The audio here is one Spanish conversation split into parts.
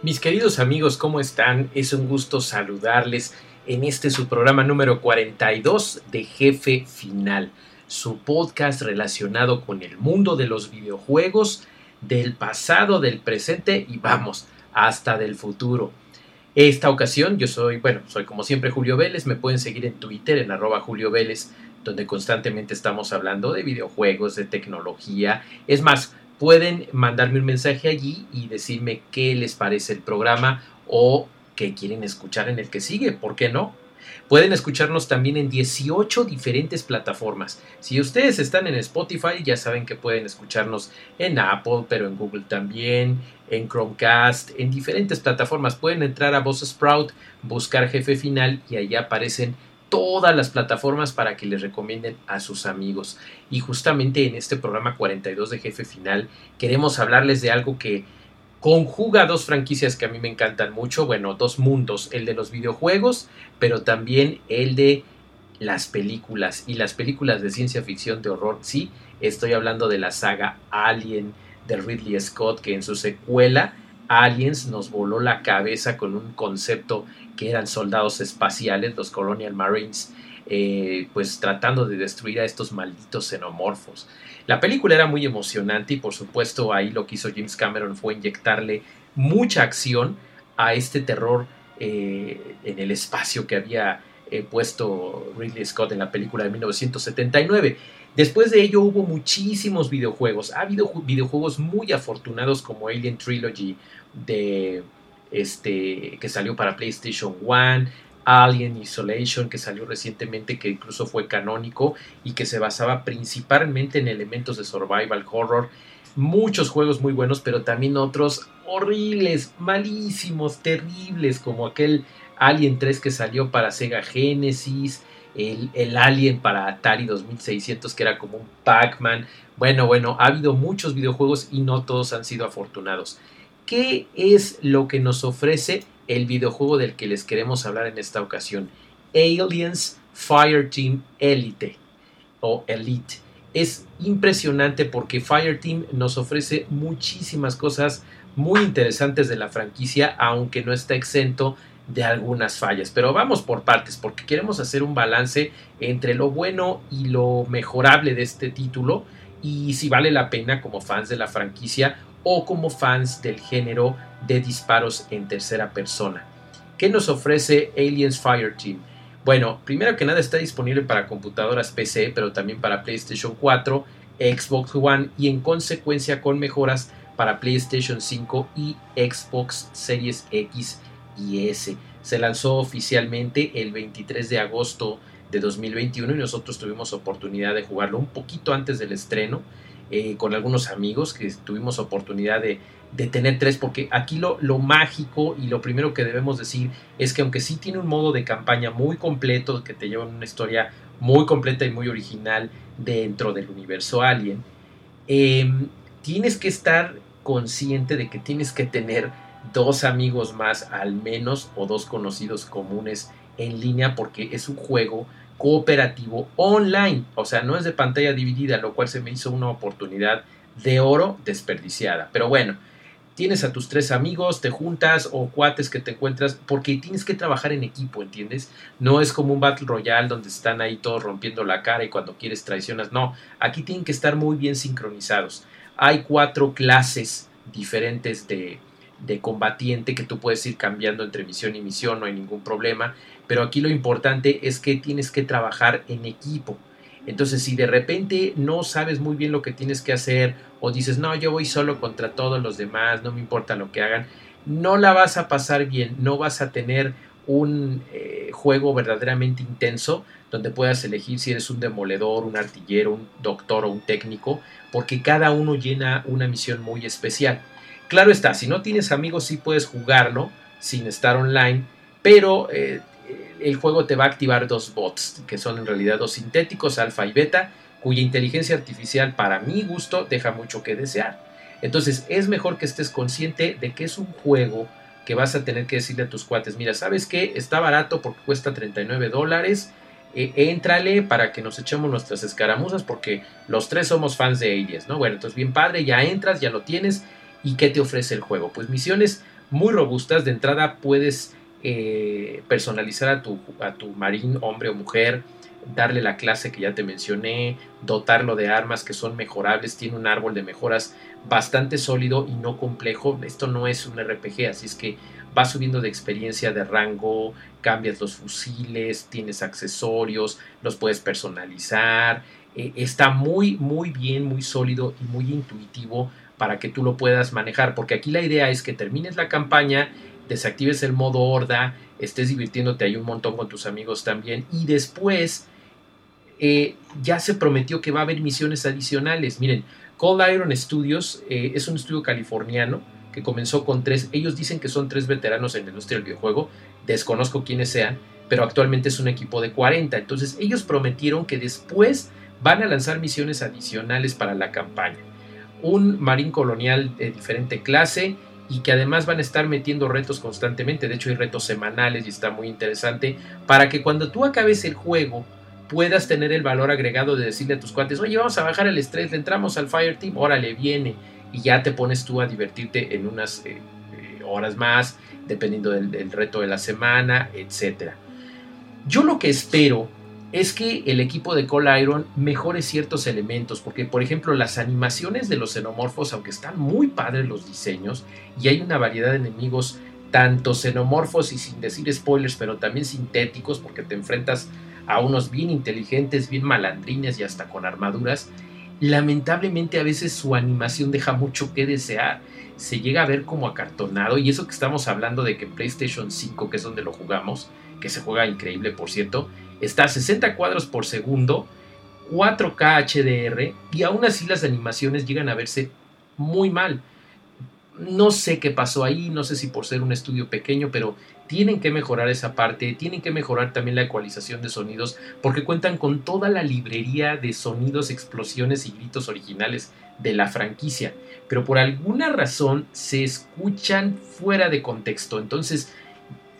Mis queridos amigos, ¿cómo están? Es un gusto saludarles en este su programa número 42 de Jefe Final, su podcast relacionado con el mundo de los videojuegos, del pasado, del presente y vamos, hasta del futuro. Esta ocasión yo soy, bueno, soy como siempre Julio Vélez, me pueden seguir en Twitter en arroba Julio Vélez, donde constantemente estamos hablando de videojuegos, de tecnología. Es más, pueden mandarme un mensaje allí y decirme qué les parece el programa o qué quieren escuchar en el que sigue, ¿por qué no? Pueden escucharnos también en 18 diferentes plataformas. Si ustedes están en Spotify, ya saben que pueden escucharnos en Apple, pero en Google también, en Chromecast, en diferentes plataformas. Pueden entrar a Voz Sprout, buscar Jefe Final y allá aparecen todas las plataformas para que les recomienden a sus amigos. Y justamente en este programa 42 de Jefe Final queremos hablarles de algo que conjuga dos franquicias que a mí me encantan mucho, bueno, dos mundos, el de los videojuegos, pero también el de las películas y las películas de ciencia ficción de horror, sí, estoy hablando de la saga Alien de Ridley Scott que en su secuela Aliens nos voló la cabeza con un concepto que eran soldados espaciales, los Colonial Marines, eh, pues tratando de destruir a estos malditos xenomorfos. La película era muy emocionante y por supuesto ahí lo que hizo James Cameron fue inyectarle mucha acción a este terror eh, en el espacio que había eh, puesto Ridley Scott en la película de 1979. Después de ello hubo muchísimos videojuegos. Ha habido videojuegos muy afortunados como Alien Trilogy de este que salió para PlayStation 1, Alien Isolation, que salió recientemente, que incluso fue canónico y que se basaba principalmente en elementos de survival horror. Muchos juegos muy buenos, pero también otros horribles, malísimos, terribles, como aquel Alien 3 que salió para Sega Genesis, el, Alien para Atari 2600 que era como un Pac-Man. Bueno, bueno, ha habido muchos videojuegos y no todos han sido afortunados. ¿Qué es lo que nos ofrece el videojuego del que les queremos hablar en esta ocasión. Aliens Fireteam Elite o Elite. Es impresionante porque Fireteam nos ofrece muchísimas cosas muy interesantes de la franquicia, aunque no está exento de algunas fallas. Pero vamos por partes, porque queremos hacer un balance entre lo bueno y lo mejorable de este título y si vale la pena como fans de la franquicia o como fans del género de disparos en tercera persona. ¿Qué nos ofrece Aliens Fireteam? Bueno, primero que nada está disponible para computadoras PC, pero también para PlayStation 4, Xbox One y en consecuencia con mejoras para PlayStation 5 y Xbox Series X y S. Se lanzó oficialmente el 23 de agosto de 2021 y nosotros tuvimos oportunidad de jugarlo un poquito antes del estreno eh, con algunos amigos que tuvimos oportunidad de, tener tres, porque aquí lo, lo, mágico y lo primero que debemos decir es que aunque sí tiene un modo de campaña muy completo, que te lleva una historia muy completa y muy original dentro del universo Alien, em, tienes que estar consciente de que tienes que tener dos amigos más al menos o dos conocidos comunes en línea porque es un juego cooperativo online. O sea, no es de pantalla dividida, lo cual se me hizo una oportunidad de oro desperdiciada. Pero bueno, tienes a tus tres amigos, te juntas o cuates que te encuentras, porque tienes que trabajar en equipo, ¿entiendes? No es como un Battle Royale donde están ahí todos rompiendo la cara y cuando quieres traicionas. No, aquí tienen que estar muy bien sincronizados. Hay cuatro clases diferentes de, de combatiente que tú puedes ir cambiando entre misión y misión, no hay ningún problema. Pero aquí lo importante es que tienes que trabajar en equipo. Entonces, si de repente no sabes muy bien lo que tienes que hacer o dices, no, yo voy solo contra todos los demás, no me importa lo que hagan, no la vas a pasar bien, no vas a tener un eh, juego verdaderamente intenso donde puedas elegir si eres un demoledor, un artillero, un doctor o un técnico, porque cada uno llena una misión muy especial. Claro está, si no tienes amigos sí puedes jugarlo sin estar online, pero eh, el juego te va a activar dos bots, que son en realidad dos sintéticos, alfa y beta, cuya inteligencia artificial para mi gusto deja mucho que desear. Entonces es mejor que estés consciente de que es un juego que vas a tener que decirle a tus cuates, mira, ¿sabes qué? Está barato porque cuesta 39 dólares, eh, éntrale para que nos echemos nuestras escaramuzas porque los tres somos fans de Alias, ¿no? Bueno, entonces bien padre, ya entras, ya lo tienes y ¿qué te ofrece el juego? Pues misiones muy robustas, de entrada puedes eh, personalizar a tu, a tu marín, hombre o mujer, darle la clase que ya te mencioné, dotarlo de armas que son mejorables, tiene un árbol de mejoras bastante sólido y no complejo. Esto no es un RPG, así es que vas subiendo de experiencia de rango, cambias los fusiles, tienes accesorios, los puedes personalizar. Eh, está muy, muy bien, muy sólido y muy intuitivo para que tú lo puedas manejar, porque aquí la idea es que termines la campaña desactives el modo horda, estés divirtiéndote ahí un montón con tus amigos también y después eh, ya se prometió que va a haber misiones adicionales. Miren, Cold Iron Studios eh, es un estudio californiano que comenzó con tres, ellos dicen que son tres veteranos en la industria del videojuego, desconozco quiénes sean, pero actualmente es un equipo de 40, entonces ellos prometieron que después van a lanzar misiones adicionales para la campaña. Un marín colonial de diferente clase, y que además van a estar metiendo retos constantemente. De hecho, hay retos semanales y está muy interesante para que cuando tú acabes el juego puedas tener el valor agregado de decirle a tus cuates, oye, vamos a bajar el estrés, le entramos al Fire Team, órale, viene. Y ya te pones tú a divertirte en unas eh, eh, horas más, dependiendo del, del reto de la semana, etc. Yo lo que espero es que el equipo de Call Iron mejore ciertos elementos, porque por ejemplo las animaciones de los xenomorfos, aunque están muy padres los diseños, y hay una variedad de enemigos, tanto xenomorfos y sin decir spoilers, pero también sintéticos, porque te enfrentas a unos bien inteligentes, bien malandrines y hasta con armaduras, lamentablemente a veces su animación deja mucho que desear. Se llega a ver como acartonado, y eso que estamos hablando de que PlayStation 5, que es donde lo jugamos, que se juega increíble por cierto, está a 60 cuadros por segundo, 4K HDR y aún así las animaciones llegan a verse muy mal. No sé qué pasó ahí, no sé si por ser un estudio pequeño, pero tienen que mejorar esa parte, tienen que mejorar también la ecualización de sonidos, porque cuentan con toda la librería de sonidos, explosiones y gritos originales de la franquicia, pero por alguna razón se escuchan fuera de contexto. Entonces,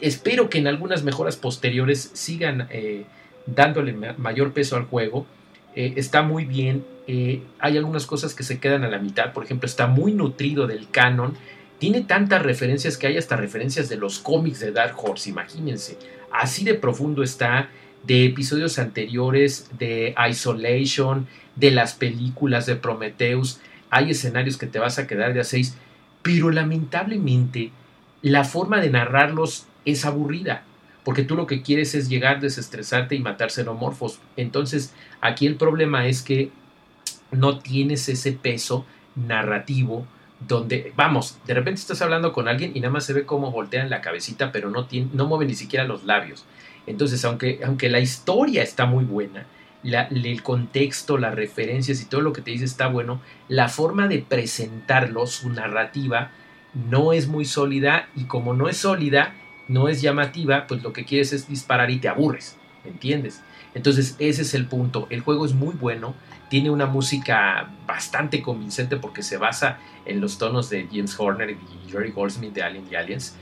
espero que en algunas mejoras posteriores sigan eh, dándole mayor peso al juego. Eh, está muy bien. Eh, hay algunas cosas que se quedan a la mitad. Por ejemplo, está muy nutrido del canon. Tiene tantas referencias que hay hasta referencias de los cómics de Dark Horse. Imagínense. Así de profundo está de episodios anteriores, de Isolation, de las películas de Prometheus. Hay escenarios que te vas a quedar de a seis. Pero lamentablemente la forma de narrarlos es aburrida, porque tú lo que quieres es llegar, desestresarte y matar xenomorfos. Entonces, aquí el problema es que no tienes ese peso narrativo donde, vamos, de repente estás hablando con alguien y nada más se ve cómo voltean la cabecita, pero no, tiene, no mueve ni siquiera los labios. Entonces, aunque, aunque la historia está muy buena, el contexto, las referencias y todo lo que te dice está bueno, la forma de presentarlo, su narrativa, no es muy sólida y como no es sólida, no es llamativa, pues lo que quieres es disparar y te aburres, ¿entiendes? Entonces ese es el punto. El juego es muy bueno, tiene una música bastante convincente porque se basa en los tonos de James Horner y Jerry Goldsmith de Alien y Aliens,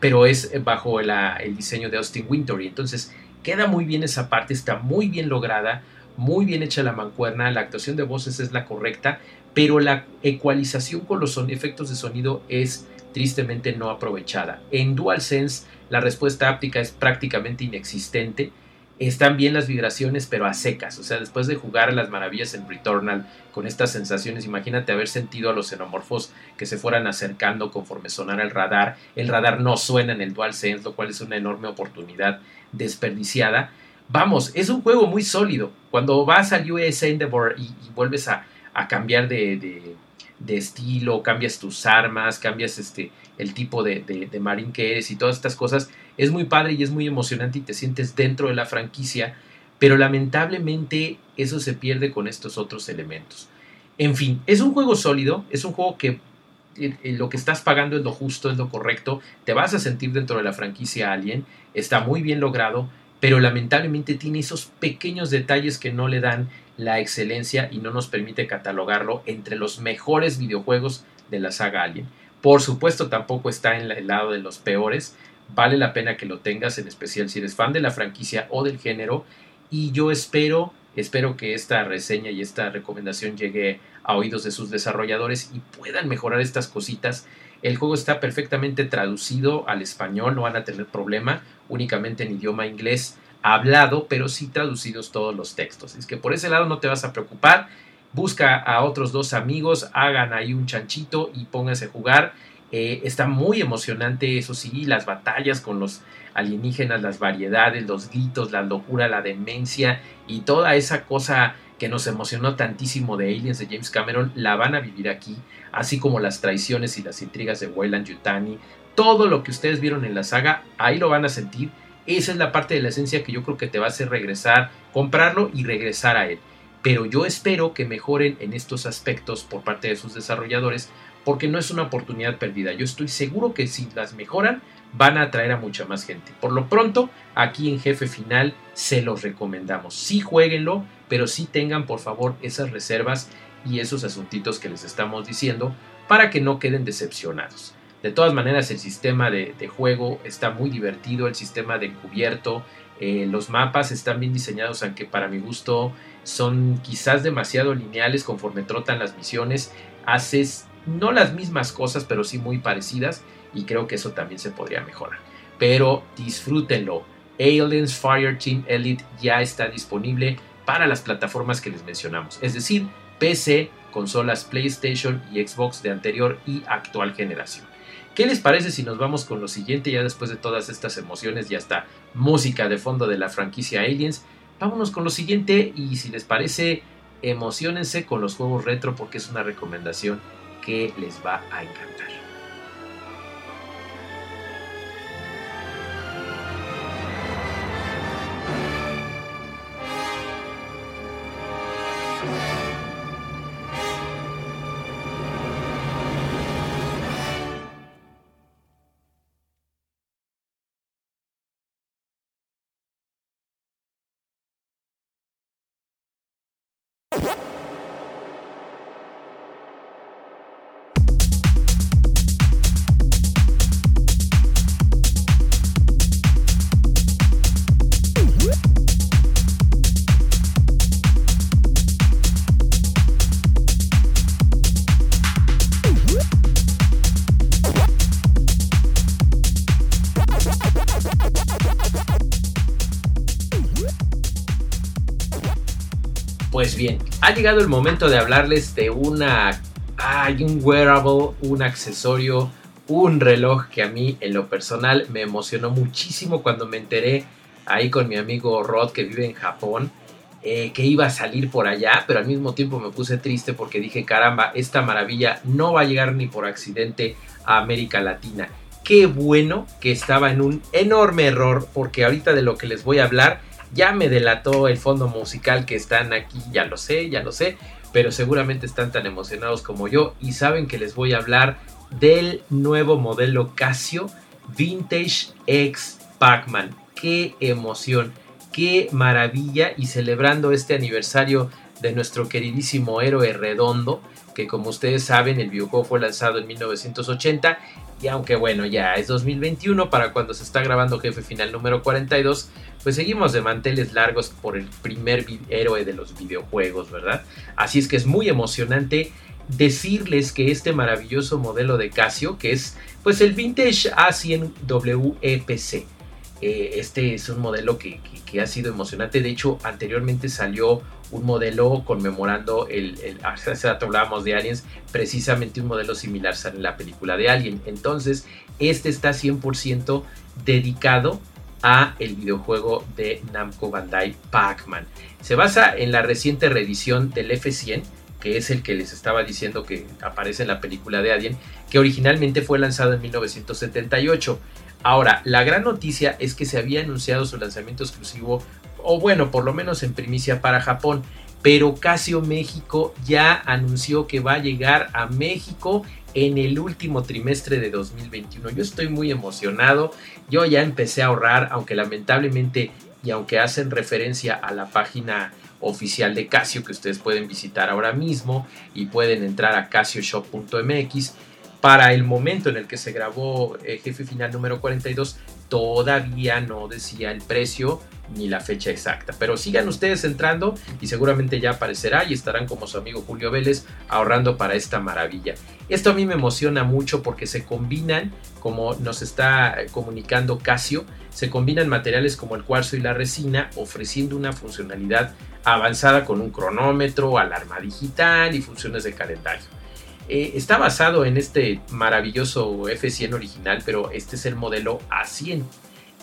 pero es bajo el diseño de Austin Wintory. Entonces queda muy bien esa parte, está muy bien lograda, muy bien hecha la mancuerna, la actuación de voces es la correcta, pero la ecualización con los efectos de sonido es tristemente no aprovechada. En DualSense la respuesta áptica es prácticamente inexistente. Están bien las vibraciones, pero a secas. O sea, después de jugar las maravillas en Returnal con estas sensaciones, imagínate haber sentido a los xenomorfos que se fueran acercando conforme sonara el radar. El radar no suena en el DualSense, lo cual es una enorme oportunidad desperdiciada. vamos, es un juego muy sólido. Cuando vas al US Endeavor y, vuelves a, cambiar de, estilo, cambias tus armas, cambias este, el tipo de, de, marín que eres y todas estas cosas, es muy padre y es muy emocionante y te sientes dentro de la franquicia, pero lamentablemente eso se pierde con estos otros elementos. En fin, es un juego sólido, es un juego que eh, eh, lo que estás pagando es lo justo, es lo correcto, te vas a sentir dentro de la franquicia Alien, está muy bien logrado, pero lamentablemente tiene esos pequeños detalles que no le dan la excelencia y no nos permite catalogarlo entre los mejores videojuegos de la saga Alien. Por supuesto, tampoco está en el lado de los peores. Vale la pena que lo tengas, en especial si eres fan de la franquicia o del género. Y yo espero, espero que esta reseña y esta recomendación llegue a oídos de sus desarrolladores y puedan mejorar estas cositas el juego está perfectamente traducido al español, no van a tener problema, únicamente en idioma inglés hablado, pero sí traducidos todos los textos. Es que por ese lado no te vas a preocupar. Busca a otros dos amigos, hagan ahí un chanchito y pónganse a jugar. Eh, está muy emocionante, eso sí, las batallas con los alienígenas, las variedades, los gritos, la locura, la demencia y toda esa cosa que nos emocionó tantísimo de Aliens de James Cameron, la van a vivir aquí, así como las traiciones y las intrigas de Weyland Yutani. Todo lo que ustedes vieron en la saga, ahí lo van a sentir. Esa es la parte de la esencia que yo creo que te va a hacer regresar, comprarlo y regresar a él. Pero yo espero que mejoren en estos aspectos por parte de sus desarrolladores, porque no es una oportunidad perdida. Yo estoy seguro que si las mejoran, van a atraer a mucha más gente. Por lo pronto, aquí en Jefe Final se los recomendamos. Sí jueguenlo, pero sí tengan por favor esas reservas y esos asuntitos que les estamos diciendo para que no queden decepcionados. De todas maneras, el sistema de, juego está muy divertido, el sistema de cubierto, eh, los mapas están bien diseñados, aunque para mi gusto son quizás demasiado lineales conforme trotan las misiones. Haces no las mismas cosas, pero sí muy parecidas y creo que eso también se podría mejorar. Pero disfrútenlo. Aliens Fireteam Elite ya está disponible para las plataformas que les mencionamos, es decir, PC, consolas PlayStation y Xbox de anterior y actual generación. ¿Qué les parece si nos vamos con lo siguiente ya después de todas estas emociones y hasta música de fondo de la franquicia Aliens? Vámonos con lo siguiente y si les parece, emocionense con los juegos retro porque es una recomendación que les va a encantar. Ha llegado el momento de hablarles de una. Hay un wearable, un accesorio, un reloj que a mí en lo personal me emocionó muchísimo cuando me enteré ahí con mi amigo Rod que vive en Japón. Eh, que iba a salir por allá, pero al mismo tiempo me puse triste porque dije, caramba, esta maravilla no va a llegar ni por accidente a América Latina. Qué bueno que estaba en un enorme error, porque ahorita de lo que les voy a hablar ya me delató el fondo musical que están aquí, ya lo sé, ya lo sé, pero seguramente están tan emocionados como yo y saben que les voy a hablar del nuevo modelo Casio Vintage X Pac-Man. Qué emoción, qué maravilla y celebrando este aniversario de nuestro queridísimo héroe redondo, que como ustedes saben el videojuego fue lanzado en 1980 y aunque bueno ya es 2021 para cuando se está grabando jefe final número 42, pues seguimos de manteles largos por el primer héroe de los videojuegos, ¿verdad? Así es que es muy emocionante decirles que este maravilloso modelo de Casio, que es pues el Vintage A100 WEPC, eh, este es un modelo que, ha sido emocionante. De hecho, anteriormente salió un modelo conmemorando el, el hace rato hablábamos de Aliens, precisamente un modelo similar en la película de Alien. Entonces, este está 100% dedicado a el videojuego de Namco Bandai Pac-Man. Se basa en la reciente reedición del F100, que es el que les estaba diciendo que aparece en la película de Alien, que originalmente fue lanzado en 1978. Ahora, la gran noticia es que se había anunciado su lanzamiento exclusivo, o bueno, por lo menos en primicia para Japón, pero Casio México ya anunció que va a llegar a México en el último trimestre de 2021. Yo estoy muy emocionado, yo ya empecé a ahorrar, aunque lamentablemente y aunque hacen referencia a la página oficial de Casio que ustedes pueden visitar ahora mismo y pueden entrar a casioshop.mx, para el momento en el que se grabó eh, Jefe Final número 42, todavía no decía el precio ni la fecha exacta. Pero sigan ustedes entrando y seguramente ya aparecerá y estarán como su amigo Julio Vélez ahorrando para esta maravilla. Esto a mí me emociona mucho porque se combinan, como nos está comunicando Casio, se combinan materiales como el cuarzo y la resina ofreciendo una funcionalidad avanzada con un cronómetro, alarma digital y funciones de calendario. Eh, está basado en este maravilloso F100 original, pero este es el modelo A100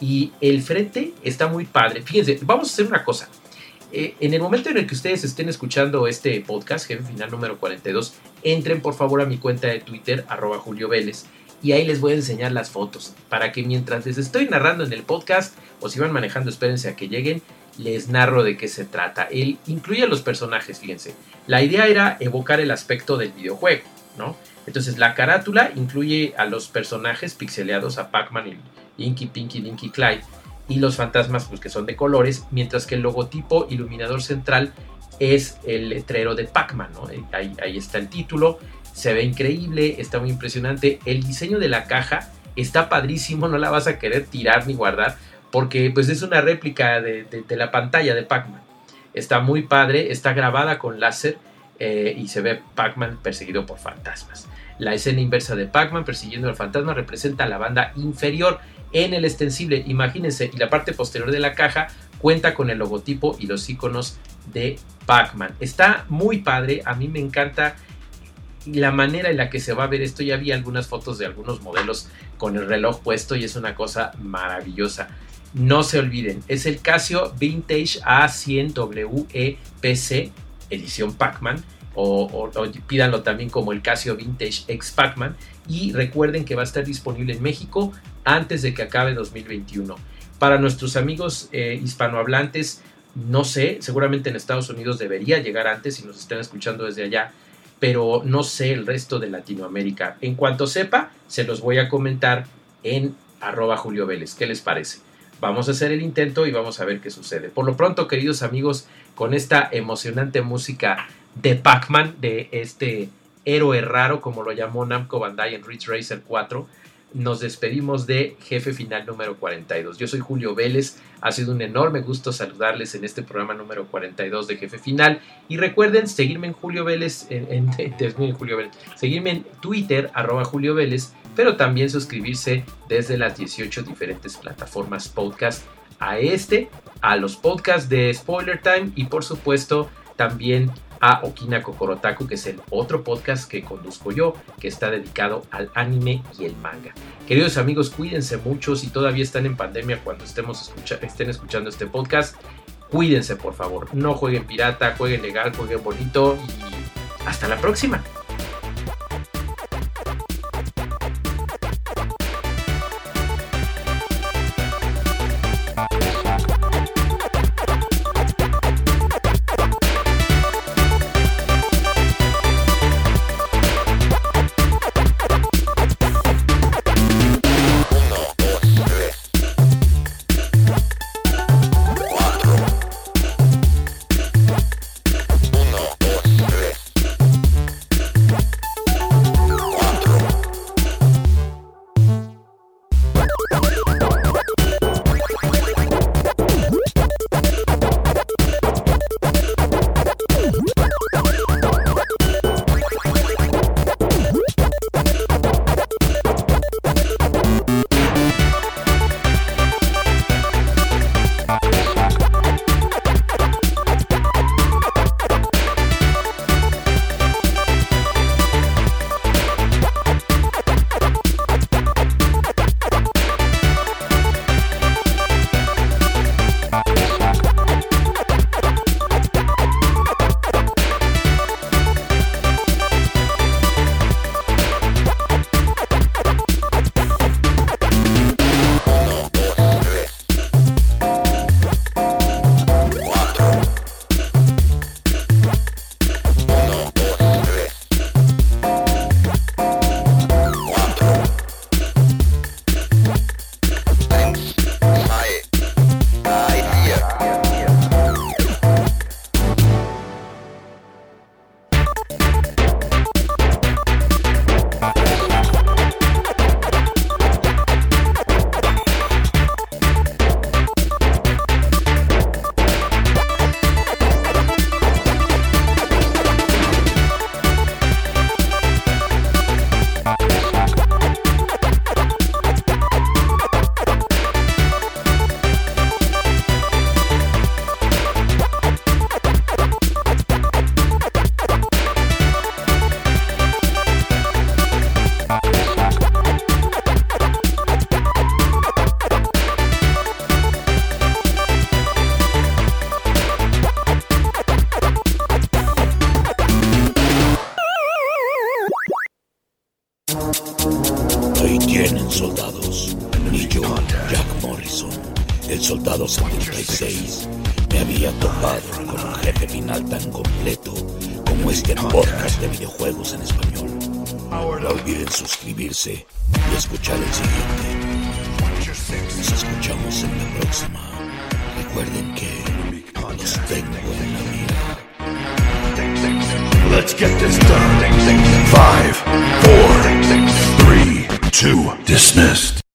y el frente está muy padre. Fíjense, vamos a hacer una cosa. Eh, en el momento en el que ustedes estén escuchando este podcast, jefe final número 42, entren por favor a mi cuenta de Twitter, arroba Julio Vélez, y ahí les voy a enseñar las fotos, para que mientras les estoy narrando en el podcast, o si van manejando, espérense a que lleguen, les narro de qué se trata. Él incluye a los personajes, fíjense. La idea era evocar el aspecto del videojuego, ¿no? Entonces la carátula incluye a los personajes pixeleados, a Pac-Man Inky, Pinky, Dinky, Clyde, y los fantasmas pues, que son de colores, mientras que el logotipo iluminador central es el letrero de Pac-Man. Eh, ahí, está el título, se ve increíble, está muy impresionante. El diseño de la caja está padrísimo, no la vas a querer tirar ni guardar, porque pues es una réplica de, la pantalla de Pac-Man. Está muy padre, está grabada con láser eh, y se ve Pac-Man perseguido por fantasmas. La escena inversa de Pac-Man persiguiendo al fantasma representa la banda inferior en el extensible, imagínense, y la parte posterior de la caja cuenta con el logotipo y los iconos de Pac-Man. Está muy padre, a mí me encanta la manera en la que se va a ver esto. Ya vi algunas fotos de algunos modelos con el reloj puesto y es una cosa maravillosa. No se olviden, es el Casio Vintage A100WE edición Pac-Man o, pídanlo también como el Casio Vintage X Pac-Man y recuerden que va a estar disponible en México antes de que acabe 2021. Para nuestros amigos eh, hispanohablantes, no sé, seguramente en Estados Unidos debería llegar antes si nos están escuchando desde allá, pero no sé el resto de Latinoamérica. En cuanto sepa, se los voy a comentar en arroba Julio Vélez. ¿Qué les parece? Vamos a hacer el intento y vamos a ver qué sucede. Por lo pronto, queridos amigos, con esta emocionante música de Pac-Man, de este héroe raro, como lo llamó Namco Bandai en Ridge Racer 4, nos despedimos de Jefe Final número 42. Yo soy Julio Vélez, ha sido un enorme gusto saludarles en este programa número 42 de Jefe Final. Y recuerden seguirme en Julio Vélez, en, Julio Vélez, seguirme en Twitter arroba Julio Vélez, pero también suscribirse desde las 18 diferentes plataformas podcast a este, a los podcasts de Spoiler Time y por supuesto también a Okina Kokorotaku, que es el otro podcast que conduzco yo, que está dedicado al anime y el manga. Queridos amigos, cuídense mucho si todavía están en pandemia cuando estemos estén escuchando este podcast. Cuídense, por favor. No jueguen pirata, jueguen legal, jueguen bonito y hasta la próxima. 1976 me había topado con un jefe final tan completo como este podcast de videojuegos en español. No olviden suscribirse y escuchar el siguiente. Nos escuchamos en la próxima. Recuerden que los tengo en la vida. Let's get this done. Five, four, three, two, dismissed.